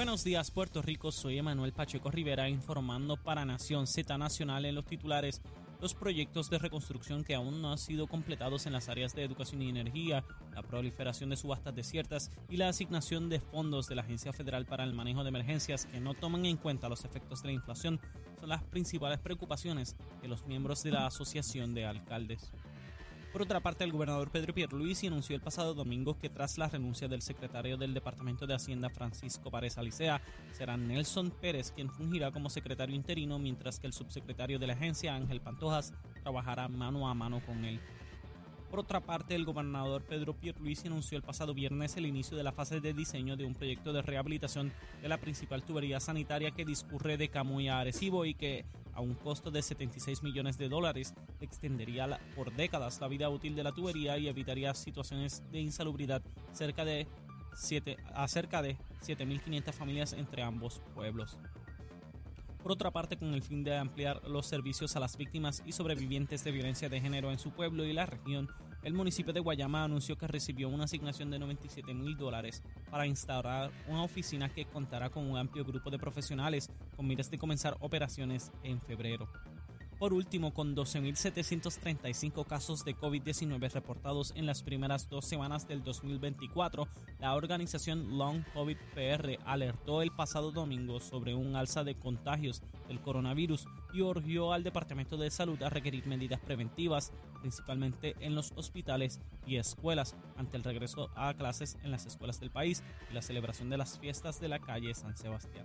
Buenos días, Puerto Rico. Soy Emanuel Pacheco Rivera informando para Nación Z Nacional en los titulares los proyectos de reconstrucción que aún no han sido completados en las áreas de educación y energía, la proliferación de subastas desiertas y la asignación de fondos de la Agencia Federal para el Manejo de Emergencias que no toman en cuenta los efectos de la inflación son las principales preocupaciones de los miembros de la Asociación de Alcaldes. Por otra parte, el gobernador Pedro Pierluisi anunció el pasado domingo que tras la renuncia del secretario del Departamento de Hacienda Francisco Párez Alicea, será Nelson Pérez quien fungirá como secretario interino, mientras que el subsecretario de la agencia, Ángel Pantojas, trabajará mano a mano con él. Por otra parte, el gobernador Pedro Pierluisi anunció el pasado viernes el inicio de la fase de diseño de un proyecto de rehabilitación de la principal tubería sanitaria que discurre de Camuy a Arecibo y que, a un costo de 76 millones de dólares, extendería por décadas la vida útil de la tubería y evitaría situaciones de insalubridad cerca de 7, a cerca de 7.500 familias entre ambos pueblos. Por otra parte, con el fin de ampliar los servicios a las víctimas y sobrevivientes de violencia de género en su pueblo y la región, el municipio de Guayama anunció que recibió una asignación de 97 mil dólares para instaurar una oficina que contará con un amplio grupo de profesionales con miras de comenzar operaciones en febrero. Por último, con 12.735 casos de COVID-19 reportados en las primeras dos semanas del 2024, la organización Long COVID PR alertó el pasado domingo sobre un alza de contagios del coronavirus y urgió al Departamento de Salud a requerir medidas preventivas, principalmente en los hospitales y escuelas, ante el regreso a clases en las escuelas del país y la celebración de las fiestas de la calle San Sebastián.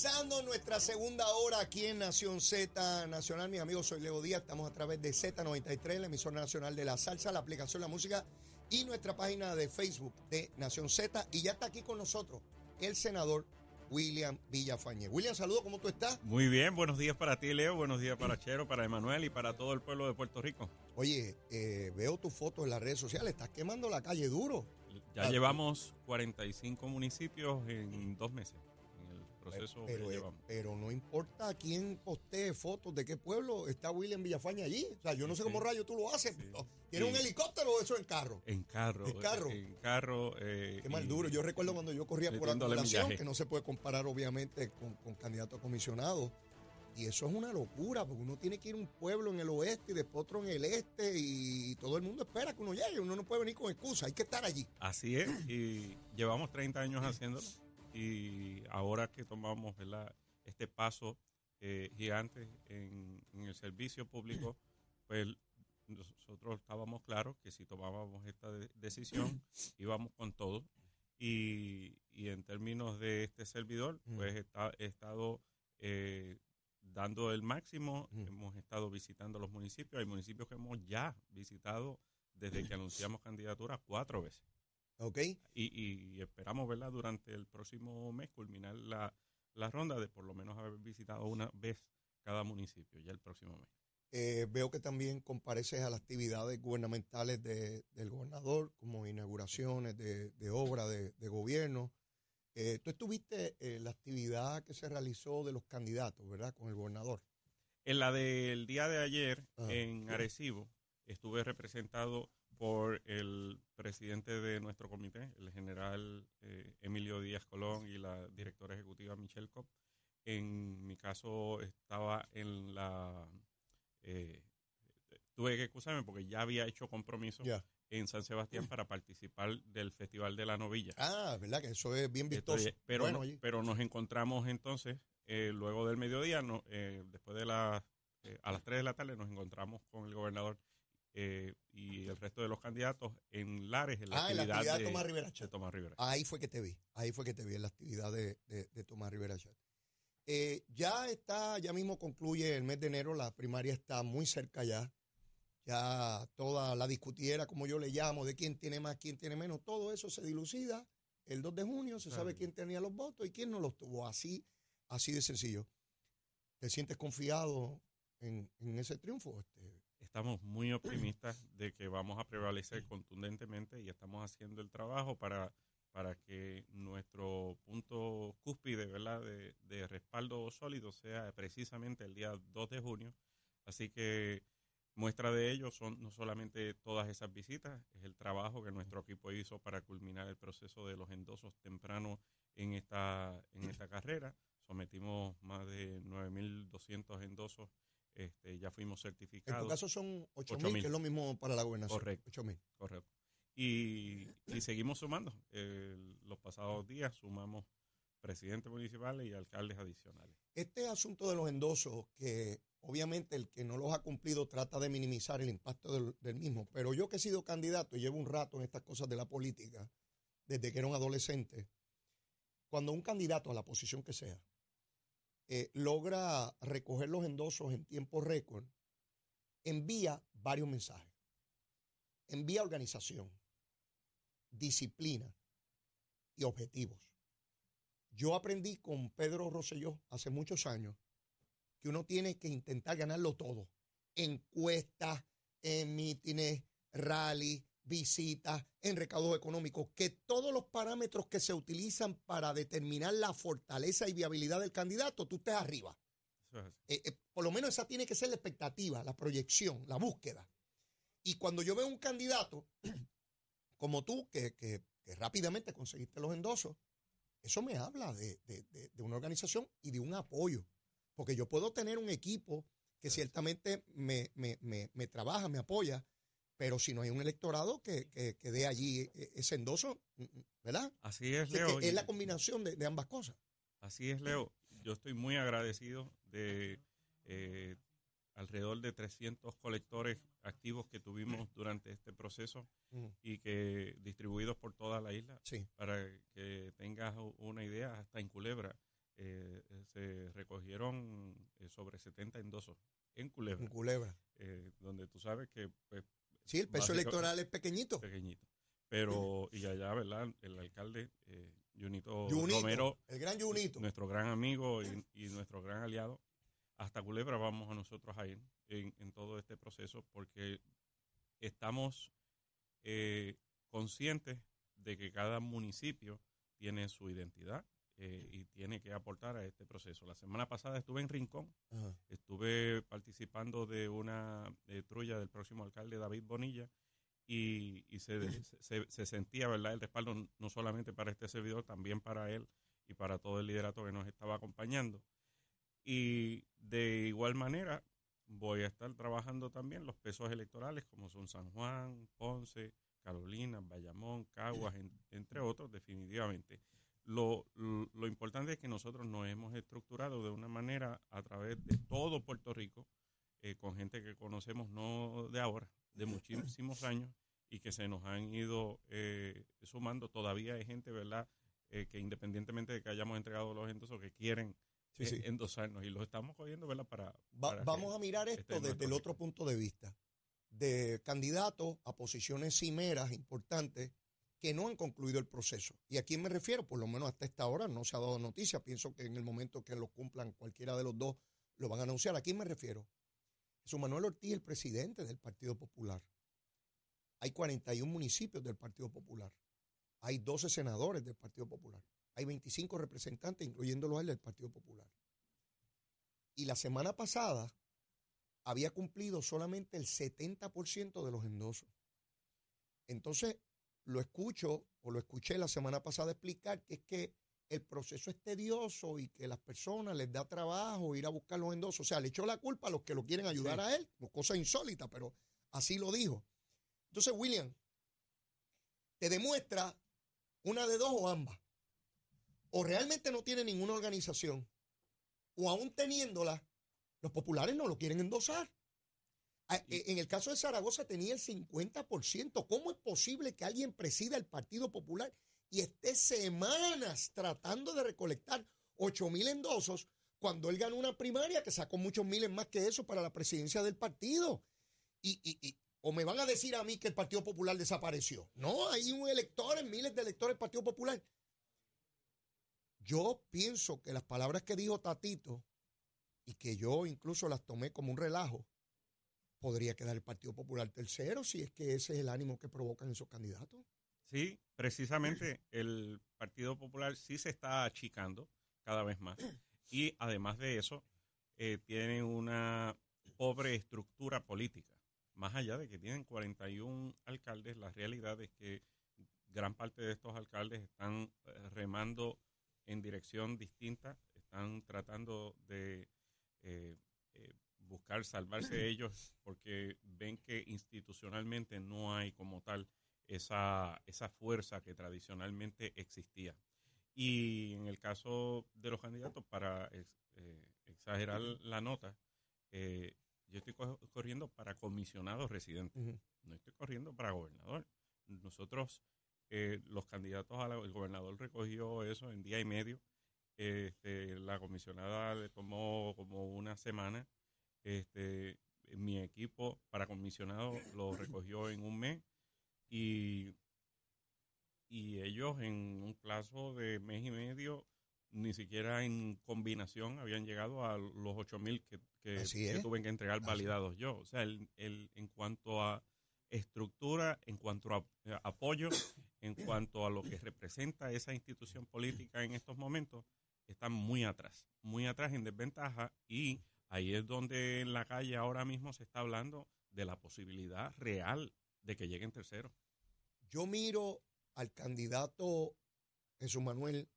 Comenzando nuestra segunda hora aquí en Nación Z Nacional, mis amigos, soy Leo Díaz, estamos a través de Z93, la emisora nacional de la salsa, la aplicación La Música y nuestra página de Facebook de Nación Z. Y ya está aquí con nosotros el senador William Villafañe. William, saludo, ¿cómo tú estás? Muy bien, buenos días para ti, Leo, buenos días para Chero, para Emanuel y para todo el pueblo de Puerto Rico. Oye, eh, veo tu foto en las redes sociales, estás quemando la calle duro. Ya Ah, llevamos 45 municipios en dos meses, proceso Pero, que eh, llevamos. pero no importa quién postee fotos de qué pueblo está William Villafañe allí. O sea, yo no sé cómo rayo tú lo haces. sí, pero ¿Tienes sí. un helicóptero o eso en carro? En carro. ¿En carro? En carro. eh, Qué mal duro. Yo recuerdo cuando yo corría por metiéndole acumulación, que no se puede comparar obviamente con, con candidato a comisionado. Y eso es una locura, porque uno tiene que ir a un pueblo en el oeste y después otro en el este y todo el mundo espera que uno llegue. Uno no puede venir con excusa, hay que estar allí. Así es, y llevamos 30 años haciéndolo y ahora que tomamos ¿verdad? este paso eh, gigante en, en el servicio público, pues nosotros estábamos claros que si tomábamos esta de- decisión íbamos con todo y, y en términos de este servidor, Mm. pues está, he estado eh, dando el máximo, Mm. hemos estado visitando los municipios, hay municipios que hemos ya visitado desde que anunciamos candidatura cuatro veces. ¿Ok? Y, y esperamos, ¿verdad?, durante el próximo mes culminar la, la ronda de por lo menos haber visitado una vez cada municipio, ya el próximo mes. Eh, veo que también compareces a las actividades gubernamentales de- del gobernador, como inauguraciones de, de obra de, de gobierno. Eh, tú estuviste en la actividad que se realizó de los candidatos, ¿verdad? Con el gobernador. En la del día de ayer, Ajá. en Arecibo, estuve representado por el presidente de nuestro comité, el general eh, Emilio Díaz Colón y la directora ejecutiva Michelle Cobb. En mi caso estaba en la... eh, tuve que excusarme porque ya había hecho compromiso en San Sebastián para participar del Festival de la Novilla. Ah, ¿verdad? Que eso es bien vistoso. Pero, bueno, no- pero nos encontramos entonces eh, luego del mediodía, no, eh, después de las, eh, a las 3 de la tarde, nos encontramos con el gobernador eh, y el resto de los candidatos en Lares, en la Ah, en la actividad, actividad de de, Tomás Rivera de. Tomás Rivera. Ahí fue que te vi, ahí fue que te vi en la actividad de, de- de Tomás Rivera Chat. Eh, ya está, ya mismo concluye el mes de enero, la primaria está muy cerca ya. Ya toda la discutiera, como yo le llamo, de quién tiene más, quién tiene menos, todo eso se dilucida. El 2 de junio se sabe quién tenía los votos y quién no los tuvo. Así, así de sencillo. ¿Te sientes confiado en, en ese triunfo? Este, Estamos muy optimistas de que vamos a prevalecer contundentemente y estamos haciendo el trabajo para, para que nuestro punto cúspide ¿verdad? De, de respaldo sólido sea precisamente el día 2 de junio. Así que muestra de ello son no solamente todas esas visitas, es el trabajo que nuestro equipo hizo para culminar el proceso de los endosos temprano en esta, en esta carrera. Sometimos más de 9.200 endosos, este, ya fuimos en certificados. tu caso son 8 Ocho mil, mil. que es lo mismo para la gobernación. Correcto. 8 mil. Correcto. Y, y seguimos sumando. Eh, los pasados días sumamos presidentes municipales y alcaldes adicionales. Este asunto de los endosos, que obviamente el que no los ha cumplido trata de minimizar el impacto del, del mismo, pero yo que he sido candidato y llevo un rato en estas cosas de la política, desde que era un adolescente, cuando un candidato a la posición que sea eh, logra recoger los endosos en tiempo récord, envía varios mensajes. Envía organización, disciplina y objetivos. Yo aprendí con Pedro Rosselló hace muchos años que uno tiene que intentar ganarlo todo. Encuestas, en mítines, rally, visitas, en recaudos económicos, que todos los parámetros que se utilizan para determinar la fortaleza y viabilidad del candidato, tú estés arriba. Es. Eh, eh, por lo menos esa tiene que ser la expectativa, la proyección, la búsqueda. Y cuando yo veo un candidato como tú, que, que- que rápidamente conseguiste los endosos, eso me habla de, de- de- de una organización y de un apoyo. Porque yo puedo tener un equipo que ciertamente me, me- me- me trabaja, me apoya, pero si no hay un electorado que, que- que dé allí eh, ese endoso, mm, mm, ¿verdad? Así es, Leo. es la combinación de, de ambas cosas. Así es, Leo. Yo estoy muy agradecido de eh, alrededor de 300 colectores activos que tuvimos durante este proceso y que distribuidos por toda la isla. Sí. Para que tengas una idea, hasta en Culebra eh, se recogieron eh, sobre 70 endosos en Culebra, En Culebra. eh, donde tú sabes que pues, Sí, el peso electoral es pequeñito. pequeñito. Pero, y allá, ¿verdad? El alcalde, eh, Junito, Junito, Romero, el gran Junito. nuestro gran amigo y, y nuestro gran aliado, hasta Culebra vamos a nosotros a ir en, en todo este proceso porque estamos eh, conscientes de que cada municipio tiene su identidad eh, y tiene que aportar a este proceso. La semana pasada estuve en Rincón, Ajá. estuve participando de una eh, trulla del próximo alcalde David Bonilla y, y se, se, se sentía verdad el respaldo no solamente para este servidor, también para él y para todo el liderato que nos estaba acompañando. Y de igual manera voy a estar trabajando también los pesos electorales como son San Juan, Ponce, Carolina, Bayamón, Caguas, en- entre otros, definitivamente. Lo, lo, lo importante es que nosotros nos hemos estructurado de una manera a través de todo Puerto Rico, eh, con gente que conocemos no de ahora, de muchísimos años, y que se nos han ido eh, sumando. Todavía hay gente, ¿verdad?, eh, que independientemente de que hayamos entregado los endosos, que quieren Sí, sí. endosarnos, y los estamos cogiendo, ¿verdad?, para... Va- para que vamos a mirar esté esto desde el otro punto de vista, de candidatos a posiciones cimeras importantes que no han concluido el proceso. ¿Y a quién me refiero? Por lo menos hasta esta hora no se ha dado noticia. Pienso que en el momento que lo cumplan cualquiera de los dos lo van a anunciar. ¿A quién me refiero? Jesús Manuel Ortiz, el presidente del Partido Popular. Hay 41 municipios del Partido Popular. Hay 12 senadores del Partido Popular. Hay 25 representantes, incluyéndolo él, del Partido Popular. Y la semana pasada había cumplido solamente el 70% de los endosos. Entonces, lo escucho o lo escuché la semana pasada explicar que es que el proceso es tedioso y que las personas les da trabajo ir a buscar los endosos. O sea, le echó la culpa a los que lo quieren ayudar Sí. a él, cosa insólita, pero así lo dijo. Entonces, William, te demuestra una de dos o ambas. O realmente no tiene ninguna organización o aún teniéndola, los populares no lo quieren endosar. Ah, e, En el caso de Zaragoza tenía el 50%. ¿Cómo es posible que alguien presida el Partido Popular y esté semanas tratando de recolectar 8 mil endosos cuando él ganó una primaria que sacó muchos miles más que eso para la presidencia del partido? Y, y- y- o me van a decir a mí que el Partido Popular desapareció. No, hay un elector, miles de electores del Partido Popular. Yo pienso que las palabras que dijo Tatito y que yo incluso las tomé como un relajo, podría quedar el Partido Popular tercero si es que ese es el ánimo que provocan esos candidatos. Sí, precisamente el Partido Popular sí se está achicando cada vez más. Y además de eso, eh, tiene una pobre estructura política. Más allá de que tienen 41 alcaldes, la realidad es que gran parte de estos alcaldes están eh, remando en dirección distinta, están tratando de eh, eh, buscar salvarse ellos porque ven que institucionalmente no hay como tal esa, esa fuerza que tradicionalmente existía. Y en el caso de los candidatos, para eh, exagerar la nota, eh, yo estoy co- corriendo para comisionado residente, no estoy corriendo para gobernador. Nosotros, eh, los candidatos, a la- el gobernador recogió eso en día y medio. Este, la comisionada le tomó como una semana. Este, mi equipo para comisionado lo recogió en un mes y, y ellos en un plazo de mes y medio, ni siquiera en combinación habían llegado a los 8 mil que, que, que tuve que entregar Así. validados yo. O sea, el, el- en cuanto a estructura, en cuanto a eh, apoyo, en cuanto a lo que representa esa institución política en estos momentos, están muy atrás, muy atrás en desventaja y ahí es donde en la calle ahora mismo se está hablando de la posibilidad real de que lleguen terceros. Yo miro al candidato Jesús Manuel,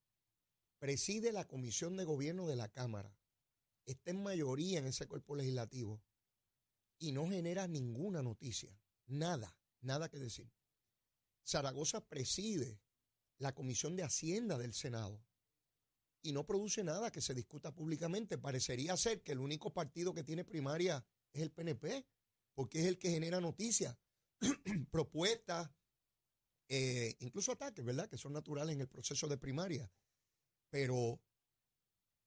preside la comisión de gobierno de la Cámara, está en mayoría en ese cuerpo legislativo y no genera ninguna noticia, nada, nada que decir. Zaragoza preside la comisión de Hacienda del Senado y no produce nada que se discuta públicamente. Parecería ser que el único partido que tiene primaria es el PNP, porque es el que genera noticias, propuestas, eh, incluso ataques, ¿verdad? Que son naturales en el proceso de primaria. Pero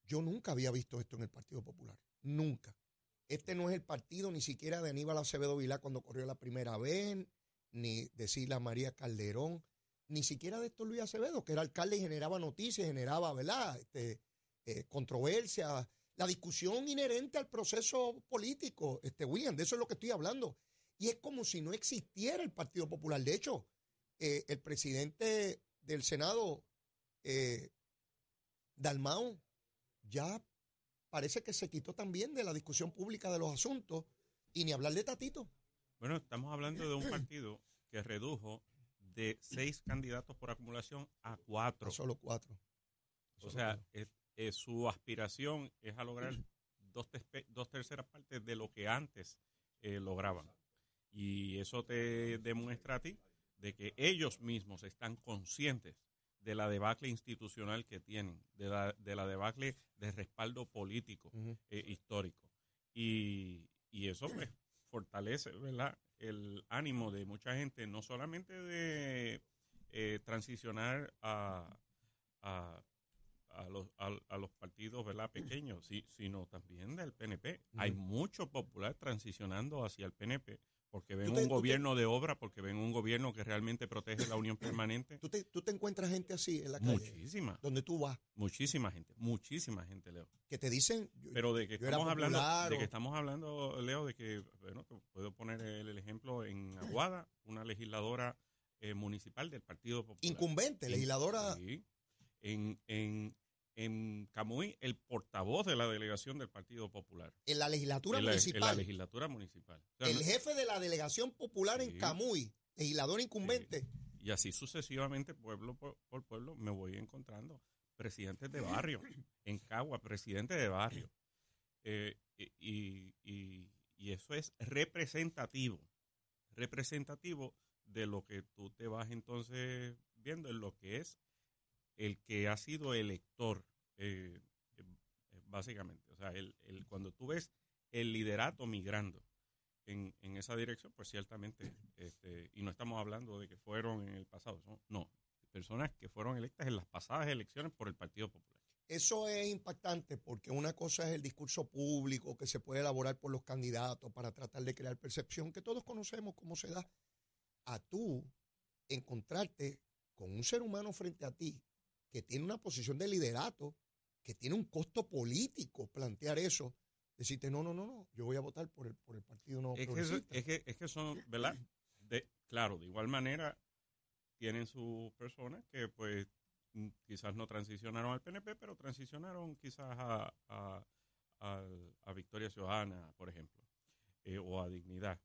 yo nunca había visto esto en el Partido Popular. Nunca. Este no es el partido ni siquiera de Aníbal Acevedo Vilá cuando corrió la primera vez, ni de Sila María Calderón, ni siquiera de esto Luis Acevedo, que era alcalde y generaba noticias, generaba, ¿verdad? Este, eh, controversia, la discusión inherente al proceso político, este William, de eso es lo que estoy hablando. Y es como si no existiera el Partido Popular. De hecho, eh, el presidente del Senado, eh, Dalmau, ya parece que se quitó también de la discusión pública de los asuntos y ni hablar de Tatito. Bueno, estamos hablando de un partido que redujo de seis candidatos por acumulación a cuatro. Solo cuatro. O Solo sea, cuatro. es- es su aspiración es a lograr dos, terceras partes de lo que antes eh, lograban. Y eso te demuestra a ti de que ellos mismos están conscientes de la debacle institucional que tienen, de la, de la debacle de respaldo político eh, histórico. Y, y eso pues, fortalece ¿verdad? el ánimo de mucha gente, no solamente de eh, transicionar a, a, a los, a, los partidos ¿verdad? pequeños, sí, sino también del PNP. Hay mucho popular transicionando hacia el PNP porque ven te- un te- gobierno de obra, porque ven un gobierno que realmente protege la unión permanente. ¿Tú te, tú te encuentras gente así en la calle, Muchísima, donde tú vas, muchísima gente, muchísima gente, Leo. que te dicen, yo- Pero de que estamos hablando, de que estamos hablando, Leo, de que, bueno, puedo poner el, el ejemplo en Aguada, una legisladora eh, municipal del Partido Popular. incumbente, En- legisladora, sí. En, en, en Camuy, el portavoz de la delegación del Partido Popular. en la legislatura en, la, en la municipal, legislatura municipal. O sea, el no- jefe de la delegación popular en. Camuy, legislador incumbente. y así sucesivamente, pueblo por, por pueblo, me voy encontrando presidentes de barrio. En Cagua, presidente de barrio. Eh, y, y- y eso es representativo. Representativo de lo que tú te vas entonces viendo en lo que es el que ha sido elector, eh, eh, básicamente. O sea, el, cuando tú ves el liderato migrando en, en esa dirección, pues ciertamente, este, y no estamos hablando de que fueron en el pasado, no, no, personas que fueron electas en las pasadas elecciones por el Partido Popular. Eso es impactante porque una cosa es el discurso público que se puede elaborar por los candidatos para tratar de crear percepción, que todos conocemos cómo se da. A tú encontrarte con un ser humano frente a ti que tiene una posición de liderato, que tiene un costo político plantear eso, decirte, no, no, no, no, yo voy a votar por el, por el partido no es que, es, que, es que son, ¿verdad? De, claro, de igual manera tienen sus personas que pues Mm, quizás no transicionaron al PNP, pero transicionaron quizás a, a, Victoria Ciudadana, por ejemplo, eh, o a Dignidad.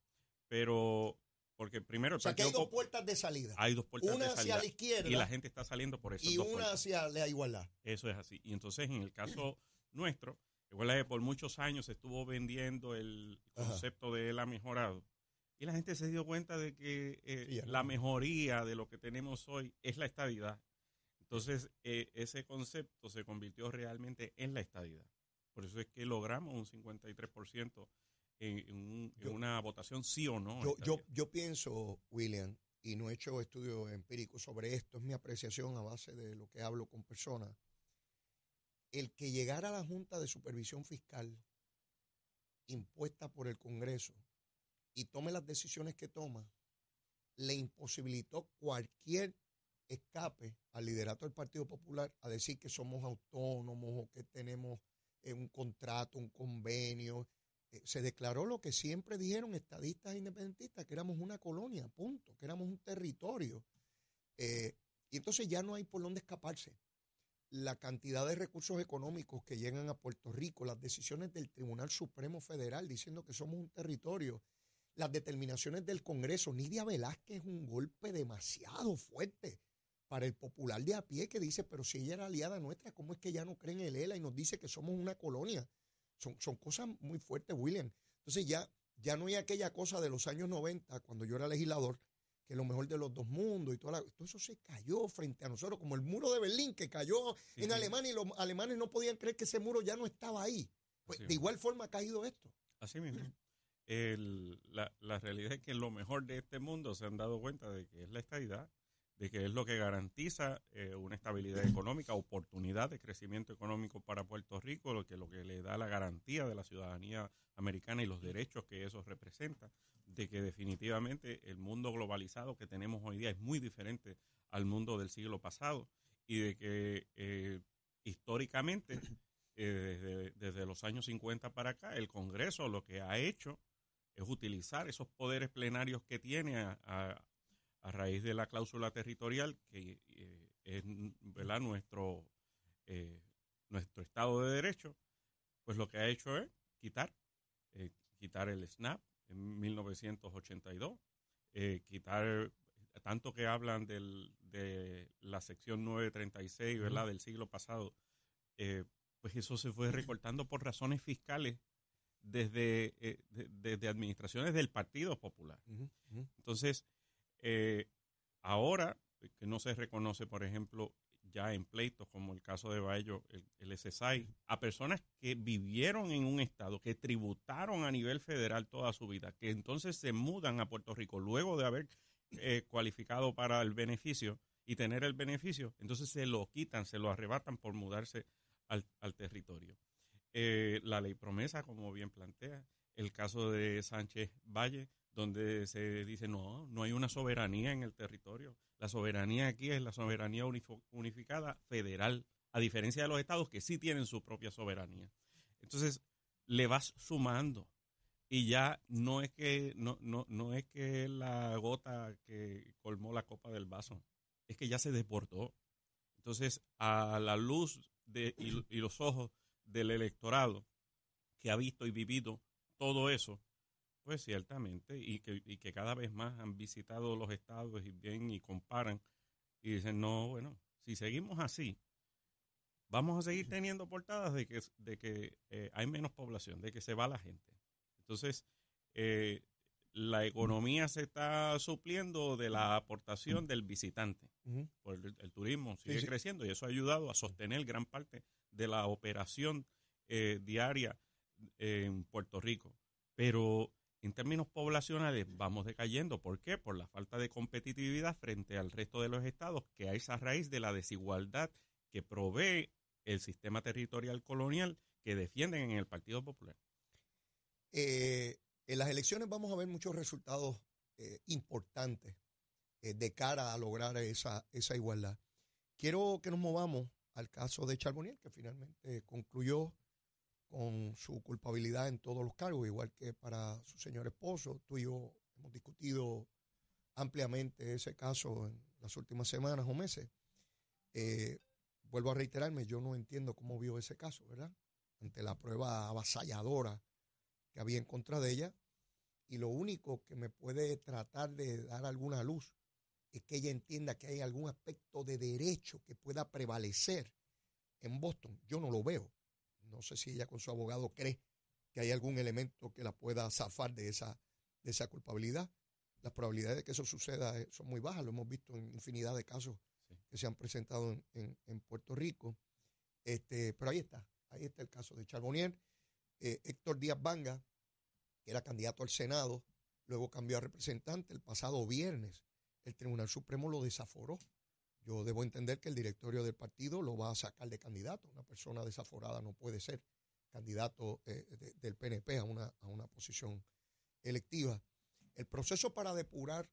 Pero, porque primero... O sea, que hay dos puertas de salida. Hay dos puertas una de salida. Una hacia la izquierda. Y la gente está saliendo por eso. Y una hacia la igualdad. Eso es así. Y entonces, en el caso nuestro, igual que por muchos años se estuvo vendiendo el concepto de él ha mejorado. Y la gente se dio cuenta de que eh, la mejoría de lo que tenemos hoy es la estabilidad entonces, eh, ese concepto se convirtió realmente en la estadidad. Por eso es que logramos un 53% en, en, una votación sí o no. Yo, yo, yo, pienso, William, y no he hecho estudios empíricos sobre esto, es mi apreciación a base de lo que hablo con personas, el que llegara a la Junta de Supervisión Fiscal impuesta por el Congreso y tome las decisiones que toma, le imposibilitó cualquier escape al liderato del Partido Popular a decir que somos autónomos o que tenemos eh, un contrato, un convenio. Eh, se declaró lo que siempre dijeron estadistas e independentistas, que éramos una colonia, punto, que éramos un territorio. Eh, y entonces ya no hay por dónde escaparse. La cantidad de recursos económicos que llegan a Puerto Rico, las decisiones del Tribunal Supremo Federal diciendo que somos un territorio, las determinaciones del Congreso, Nidia Velázquez es un golpe demasiado fuerte para el popular de a pie que dice, pero si ella era aliada nuestra, ¿cómo es que ya no creen en el ELA y nos dice que somos una colonia? Son, son cosas muy fuertes, William. Entonces ya, ya no hay aquella cosa de los años 90, cuando yo era legislador, que lo mejor de los dos mundos y toda todo eso se cayó frente a nosotros, como el muro de Berlín que cayó en Alemania y los alemanes no podían creer que ese muro ya no estaba ahí. Pues de igual forma ha caído esto. Así mismo. la, la realidad es que lo mejor de este mundo se han dado cuenta de que es la estabilidad de que es lo que garantiza eh, una estabilidad económica, oportunidad de crecimiento económico para Puerto Rico, lo que, lo que le da la garantía de la ciudadanía americana y los derechos que eso representa, de que definitivamente el mundo globalizado que tenemos hoy día es muy diferente al mundo del siglo pasado y de que eh, históricamente, eh, desde, los años 50 para acá, el Congreso lo que ha hecho es utilizar esos poderes plenarios que tiene a a raíz de la cláusula territorial, que eh, es ¿verdad? Nuestro, eh, nuestro Estado de Derecho, pues lo que ha hecho es quitar, eh, quitar el SNAP en 1982, quitar, tanto que hablan del, de la sección 936 ¿verdad? del siglo pasado, pues eso se fue recortando por razones fiscales desde, desde administraciones del Partido Popular. Entonces, eh, ahora, que no se reconoce, por ejemplo, ya en pleitos como el caso de Bayo, el, SSI, a personas que vivieron en un estado, que tributaron a nivel federal toda su vida, que entonces se mudan a Puerto Rico luego de haber eh, cualificado para el beneficio y tener el beneficio, entonces se lo quitan, se lo arrebatan por mudarse al, territorio. Eh, la ley promesa, como bien plantea, el caso de Sánchez Valle, donde se dice, no, no hay una soberanía en el territorio. La soberanía aquí es la soberanía unificada federal, a diferencia de los estados que sí tienen su propia soberanía. Entonces, le vas sumando y ya no es que no, no, no es que la gota que colmó la copa del vaso, es que ya se deportó. Entonces, a la luz de, y los ojos del electorado que ha visto y vivido todo eso, pues ciertamente, y que, y que cada vez más han visitado los estados y bien y comparan y dicen, no, bueno, si seguimos así, vamos a seguir teniendo portadas de que, de que eh, hay menos población, de que se va la gente. Entonces, eh, la economía se está supliendo de la aportación del visitante. Por el, turismo sigue creciendo y eso ha ayudado a sostener gran parte de la operación eh, diaria en Puerto Rico. Pero en términos poblacionales vamos decayendo. ¿Por qué? Por la falta de competitividad frente al resto de los estados, que es a raíz de la desigualdad que provee el sistema territorial colonial que defienden en el Partido Popular. Eh, en las elecciones vamos a ver muchos resultados eh, importantes eh, de cara a lograr esa, esa igualdad. Quiero que nos movamos al caso de Charbonnier, que finalmente concluyó con su culpabilidad en todos los cargos, igual que para su señor esposo. Tú y yo hemos discutido ampliamente ese caso en las últimas semanas o meses. Eh, vuelvo a reiterarme, yo no entiendo cómo vio ese caso, ¿verdad? Ante la prueba avasalladora que había en contra de ella. Y lo único que me puede tratar de dar alguna luz es que ella entienda que hay algún aspecto de derecho que pueda prevalecer en Boston. Yo no lo veo. No sé si ella con su abogado cree que hay algún elemento que la pueda zafar de esa, de esa culpabilidad. Las probabilidades de que eso suceda eh, son muy bajas, lo hemos visto en infinidad de casos que se han presentado en, Puerto Rico. Este, pero ahí está, ahí está el caso de Charbonnier. Eh, Héctor Díaz Banga, que era candidato al Senado, luego cambió a representante el pasado viernes. El Tribunal Supremo lo desaforó yo debo entender que el directorio del partido lo va a sacar de candidato. Una persona desaforada no puede ser candidato eh, del PNP a una, a una posición electiva. El proceso para depurar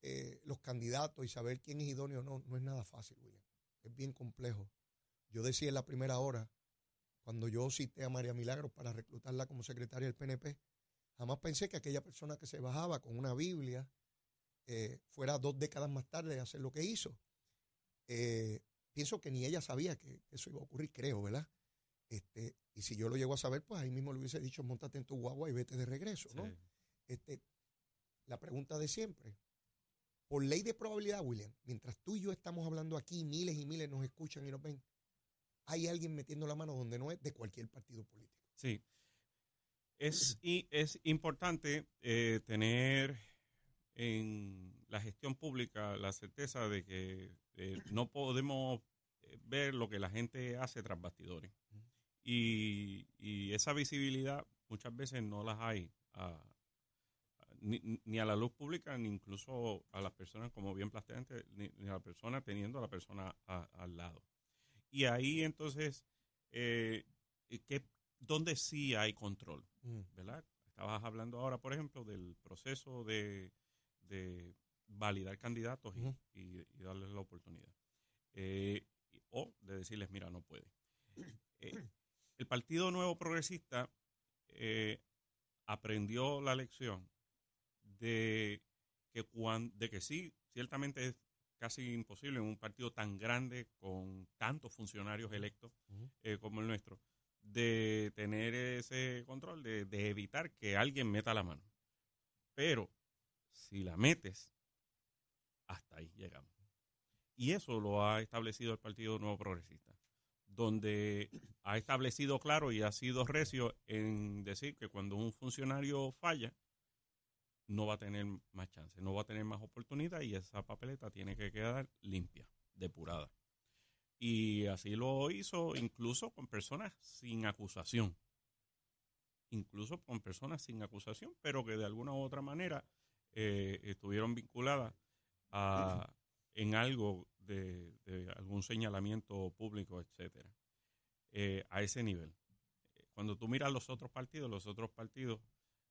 eh, los candidatos y saber quién es idóneo o no, no es nada fácil, William. Es bien complejo. Yo decía en la primera hora, cuando yo cité a María Milagro para reclutarla como secretaria del PNP, jamás pensé que aquella persona que se bajaba con una Biblia eh, fuera dos décadas más tarde a hacer lo que hizo. Eh, pienso que ni ella sabía que, eso iba a ocurrir, creo, ¿verdad? Este, y si yo lo llego a saber, pues ahí mismo le hubiese dicho, montate en tu guagua y vete de regreso, ¿no? Este, la pregunta de siempre. Por ley de probabilidad, William, mientras tú y yo estamos hablando aquí, miles y miles nos escuchan y nos ven, hay alguien metiendo la mano donde no es de cualquier partido político. Sí. Es, y es importante eh, tener en la gestión pública la certeza de que eh, no podemos eh, ver lo que la gente hace tras bastidores. Y, esa visibilidad muchas veces no las hay ni, a la luz pública, ni incluso a las personas, como bien planteante, ni, a la persona teniendo a la persona al lado. Y ahí entonces, eh, ¿qué, ¿dónde sí hay control? Mm. ¿Verdad? Estabas hablando ahora, por ejemplo, del proceso de de validar candidatos y, darles la oportunidad. Eh, o de decirles, mira, no puede. Eh, el Partido Nuevo Progresista eh, aprendió la lección de que, de que sí, ciertamente es casi imposible en un partido tan grande con tantos funcionarios electos como el nuestro, de tener ese control, de, de evitar que alguien meta la mano. Pero si la metes, hasta ahí llegamos. Y eso lo ha establecido el Partido Nuevo Progresista, donde ha establecido claro y ha sido recio en decir que cuando un funcionario falla, no va a tener más chance, no va a tener más oportunidad y esa papeleta tiene que quedar limpia, depurada. Y así lo hizo incluso con personas sin acusación. Incluso con personas sin acusación, pero que de alguna u otra manera eh, estuvieron vinculadas a, en algo de, algún señalamiento público, etcétera, eh, a ese nivel. Cuando tú miras los otros partidos, los otros partidos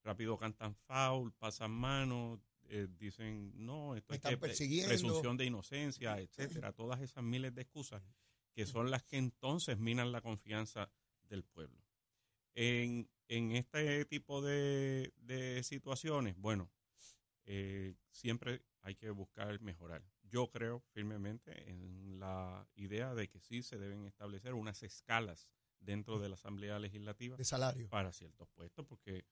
rápido cantan foul, pasan manos, eh, dicen no, esto es presunción de inocencia, etcétera, todas esas miles de excusas que son las que entonces minan la confianza del pueblo. En, en este tipo de, de situaciones, bueno, eh, siempre hay que buscar mejorar. Yo creo firmemente en la idea de que sí se deben establecer unas escalas dentro de la Asamblea Legislativa de salario para ciertos puestos, porque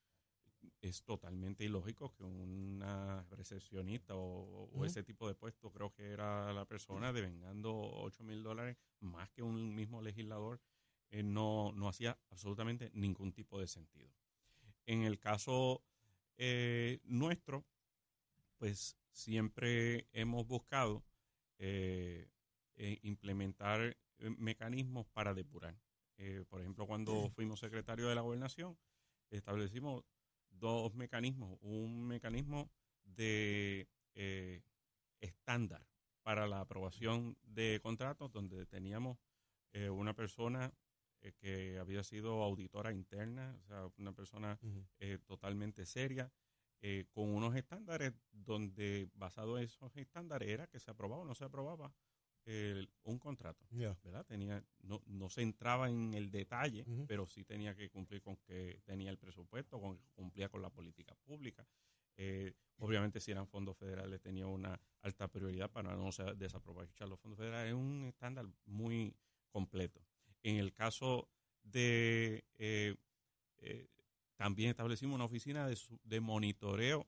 es totalmente ilógico que una recepcionista o, ese tipo de puesto, creo que era la persona devengando 8 mil dólares más que un mismo legislador, eh, no, no hacía absolutamente ningún tipo de sentido. En el caso eh, nuestro, pues siempre hemos buscado eh, eh, implementar eh, mecanismos para depurar. Eh, por ejemplo, cuando fuimos secretario de la gobernación, establecimos dos mecanismos. Un mecanismo de eh, estándar para la aprobación de contratos, donde teníamos eh, una persona que había sido auditora interna, o sea, una persona totalmente seria, con unos estándares donde basado en esos estándares era que se aprobaba o no se aprobaba un contrato, ¿verdad? Tenía, no, no se entraba en el detalle, pero sí tenía que cumplir con que tenía el presupuesto, con que cumplía con la política pública. Eh, obviamente, si eran fondos federales, tenía una alta prioridad para no desaprovechar los fondos federales. Es un estándar muy completo. En el caso de. Eh, eh, también establecimos una oficina de, de monitoreo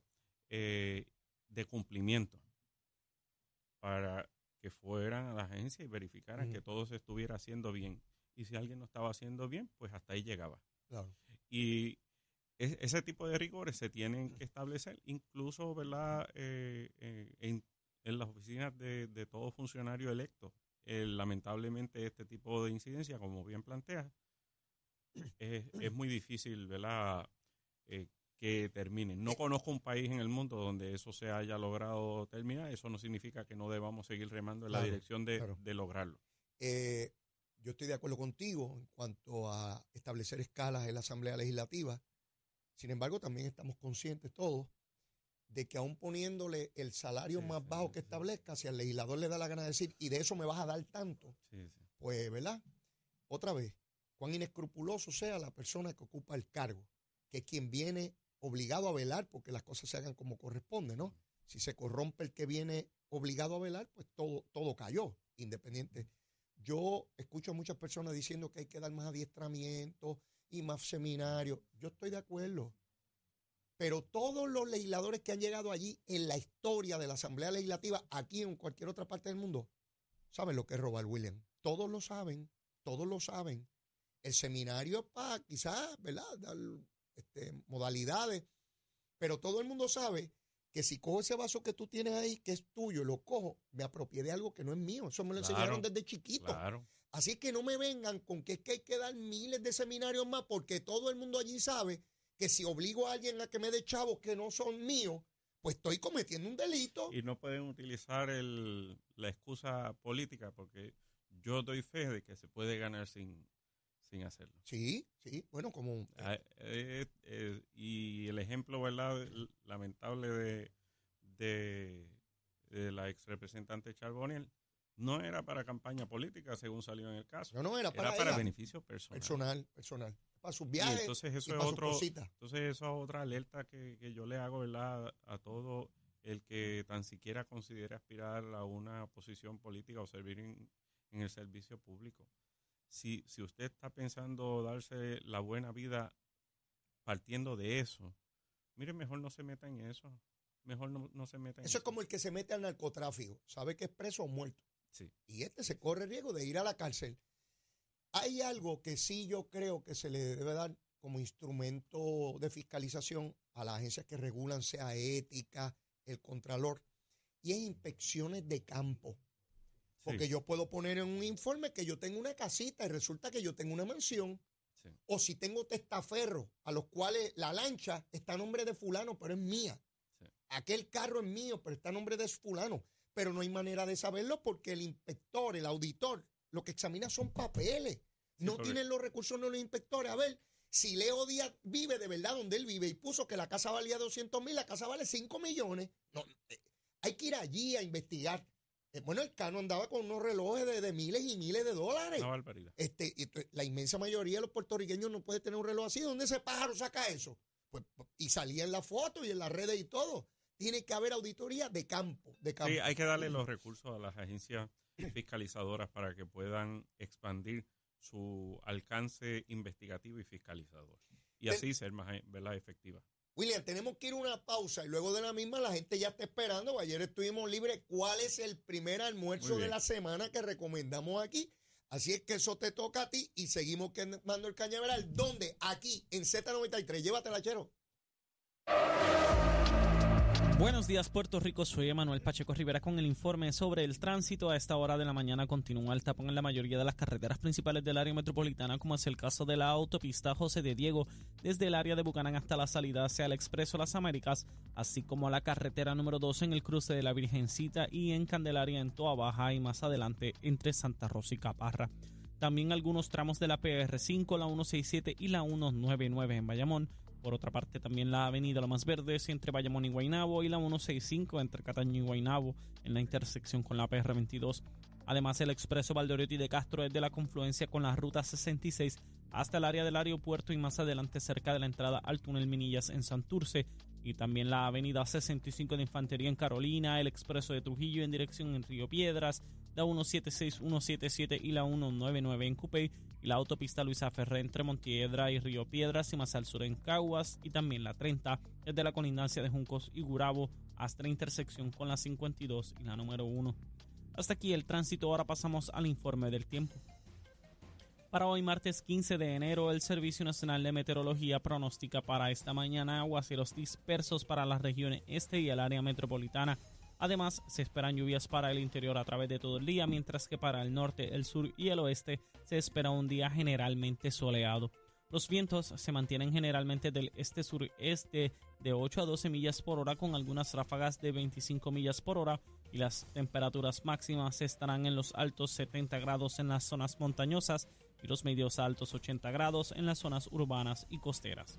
de cumplimiento para que fueran a la agencia y verificaran que todo se estuviera haciendo bien. Y si alguien no estaba haciendo bien, pues hasta ahí llegaba. Y ese tipo de rigores se tienen que establecer, incluso ¿verdad? Eh, eh, en, las oficinas de, de todo funcionario electo. Eh, lamentablemente este tipo de incidencia, como bien plantea, es, es muy difícil ¿verdad? que termine. No conozco un país en el mundo donde eso se haya logrado terminar. Eso no significa que no debamos seguir remando en la dirección de, lograrlo. Eh, yo estoy de acuerdo contigo en cuanto a establecer escalas en la Asamblea Legislativa. Sin embargo, también estamos conscientes todos de que aún poniéndole el salario más bajo que establezca, si al legislador le da la gana de decir, y de eso me vas a dar tanto, pues, ¿verdad? Otra vez, cuán inescrupuloso sea la persona que ocupa el cargo, que quien viene obligado a velar porque las cosas se hagan como corresponde, ¿no? Si se corrompe el que viene obligado a velar, pues todo, todo cayó, independiente. Yo escucho a muchas personas diciendo que hay que dar más adiestramiento y más seminarios. Yo estoy de acuerdo. Pero todos los legisladores que han llegado allí en la historia de la Asamblea Legislativa, aquí en cualquier otra parte del mundo, saben lo que es robar, William. Todos lo saben, todos lo saben. El seminario es para quizás, ¿verdad? este, modalidades, pero todo el mundo sabe que si cojo ese vaso que tú tienes ahí, que es tuyo, lo cojo, me apropié de algo que no es mío. Eso me lo enseñaron desde chiquito. Así que no me vengan con que es que hay que dar miles de seminarios más, porque todo el mundo allí sabe que si obligo a alguien a que me dé chavos que no son míos, pues estoy cometiendo un delito. Y no pueden utilizar el, la excusa política, porque yo doy fe de que se puede ganar sin, sin hacerlo. Sí, sí, bueno, como... Ah, eh, eh, y el ejemplo, ¿verdad? Lamentable de, de, la ex representante Charboniel no era para campaña política, según salió en el caso. No, no, era para, era para beneficio personal. Personal, personal. Para sus viajes. entonces eso es otro, entonces eso es otra alerta que, que yo le hago, ¿verdad? A todo el que tan siquiera considere aspirar a una posición política o servir en, en el servicio público si, si usted está pensando darse la buena vida partiendo de eso, mire, mejor no se meta en eso. Mejor no, no se meta en eso. Eso es como el que se mete al narcotráfico. Sabe que es preso o muerto. Sí. Y este se corre riesgo de ir a la cárcel. Hay algo que sí yo creo que se le debe dar como instrumento de fiscalización a las agencias que regulan, sea ética, el contralor, y es inspecciones de campo. Porque yo puedo poner en un informe que yo tengo una casita y resulta que yo tengo una mansión. O si tengo testaferros a los cuales la lancha está a nombre de fulano, pero es mía. Aquel carro es mío, pero está a nombre de fulano. Pero no hay manera de saberlo porque el inspector, el auditor, lo que examina son papeles. no tienen los recursos de los inspectores. A ver, si Leo Díaz vive de verdad donde él vive y puso que la casa valía 200 mil, la casa vale 5 millones. No, eh, hay que ir allí a investigar. Eh, bueno, el Cano andaba con unos relojes de, miles y miles de dólares. Una barbaridad. Este, la inmensa mayoría de los puertorriqueños no puede tener un reloj así. ¿Dónde ese pájaro saca eso? Pues, y salía en la foto y en las redes y todo. Tiene que haber auditoría de campo, de campo. Sí, hay que darle los recursos a las agencias fiscalizadoras para que puedan expandir su alcance investigativo y fiscalizador. Y así ser más ¿verdad? efectiva. William, tenemos que ir a una pausa y luego de la misma la gente ya está esperando. Ayer estuvimos libres. ¿Cuál es el primer almuerzo de la semana que recomendamos aquí? Así es que eso te toca a ti y seguimos quemando el cañaveral. ¿Dónde? Aquí, en Z93. Llévatela, chero. Buenos días Puerto Rico, soy Emanuel Pacheco Rivera con el informe sobre el tránsito. A esta hora de la mañana continúa el tapón en la mayoría de las carreteras principales del área metropolitana, como es el caso de la autopista José de Diego, desde el área de Bucanán hasta la salida hacia el Expreso Las Américas, así como la carretera número 2 en el cruce de la Virgencita y en Candelaria en Toa Baja y más adelante entre Santa Rosa y Caparra. También algunos tramos de la PR5, la 167 y la 199 en Bayamón por otra parte, también la avenida Lo Más Verdes entre Bayamón y Guaynabo y la 165 entre Cataño y Guaynabo en la intersección con la PR22. Además, el expreso Valdoriotti de Castro es de la confluencia con la ruta 66 hasta el área del aeropuerto y más adelante cerca de la entrada al túnel Minillas en Santurce y también la avenida 65 de Infantería en Carolina, el expreso de Trujillo en dirección en Río Piedras, la 176, 177 y la 199 en Cupey y la autopista Luisa Ferré entre Montiedra y Río Piedras y más al sur en Caguas y también la 30 desde la colindancia de Juncos y Gurabo hasta la intersección con la 52 y la número 1. Hasta aquí el tránsito, ahora pasamos al informe del tiempo. Para hoy martes 15 de enero, el Servicio Nacional de Meteorología pronostica para esta mañana aguaceros dispersos para las regiones este y el área metropolitana Además, se esperan lluvias para el interior a través de todo el día, mientras que para el norte, el sur y el oeste se espera un día generalmente soleado. Los vientos se mantienen generalmente del este-sureste de 8 a 12 millas por hora con algunas ráfagas de 25 millas por hora y las temperaturas máximas estarán en los altos 70 grados en las zonas montañosas y los medios altos 80 grados en las zonas urbanas y costeras.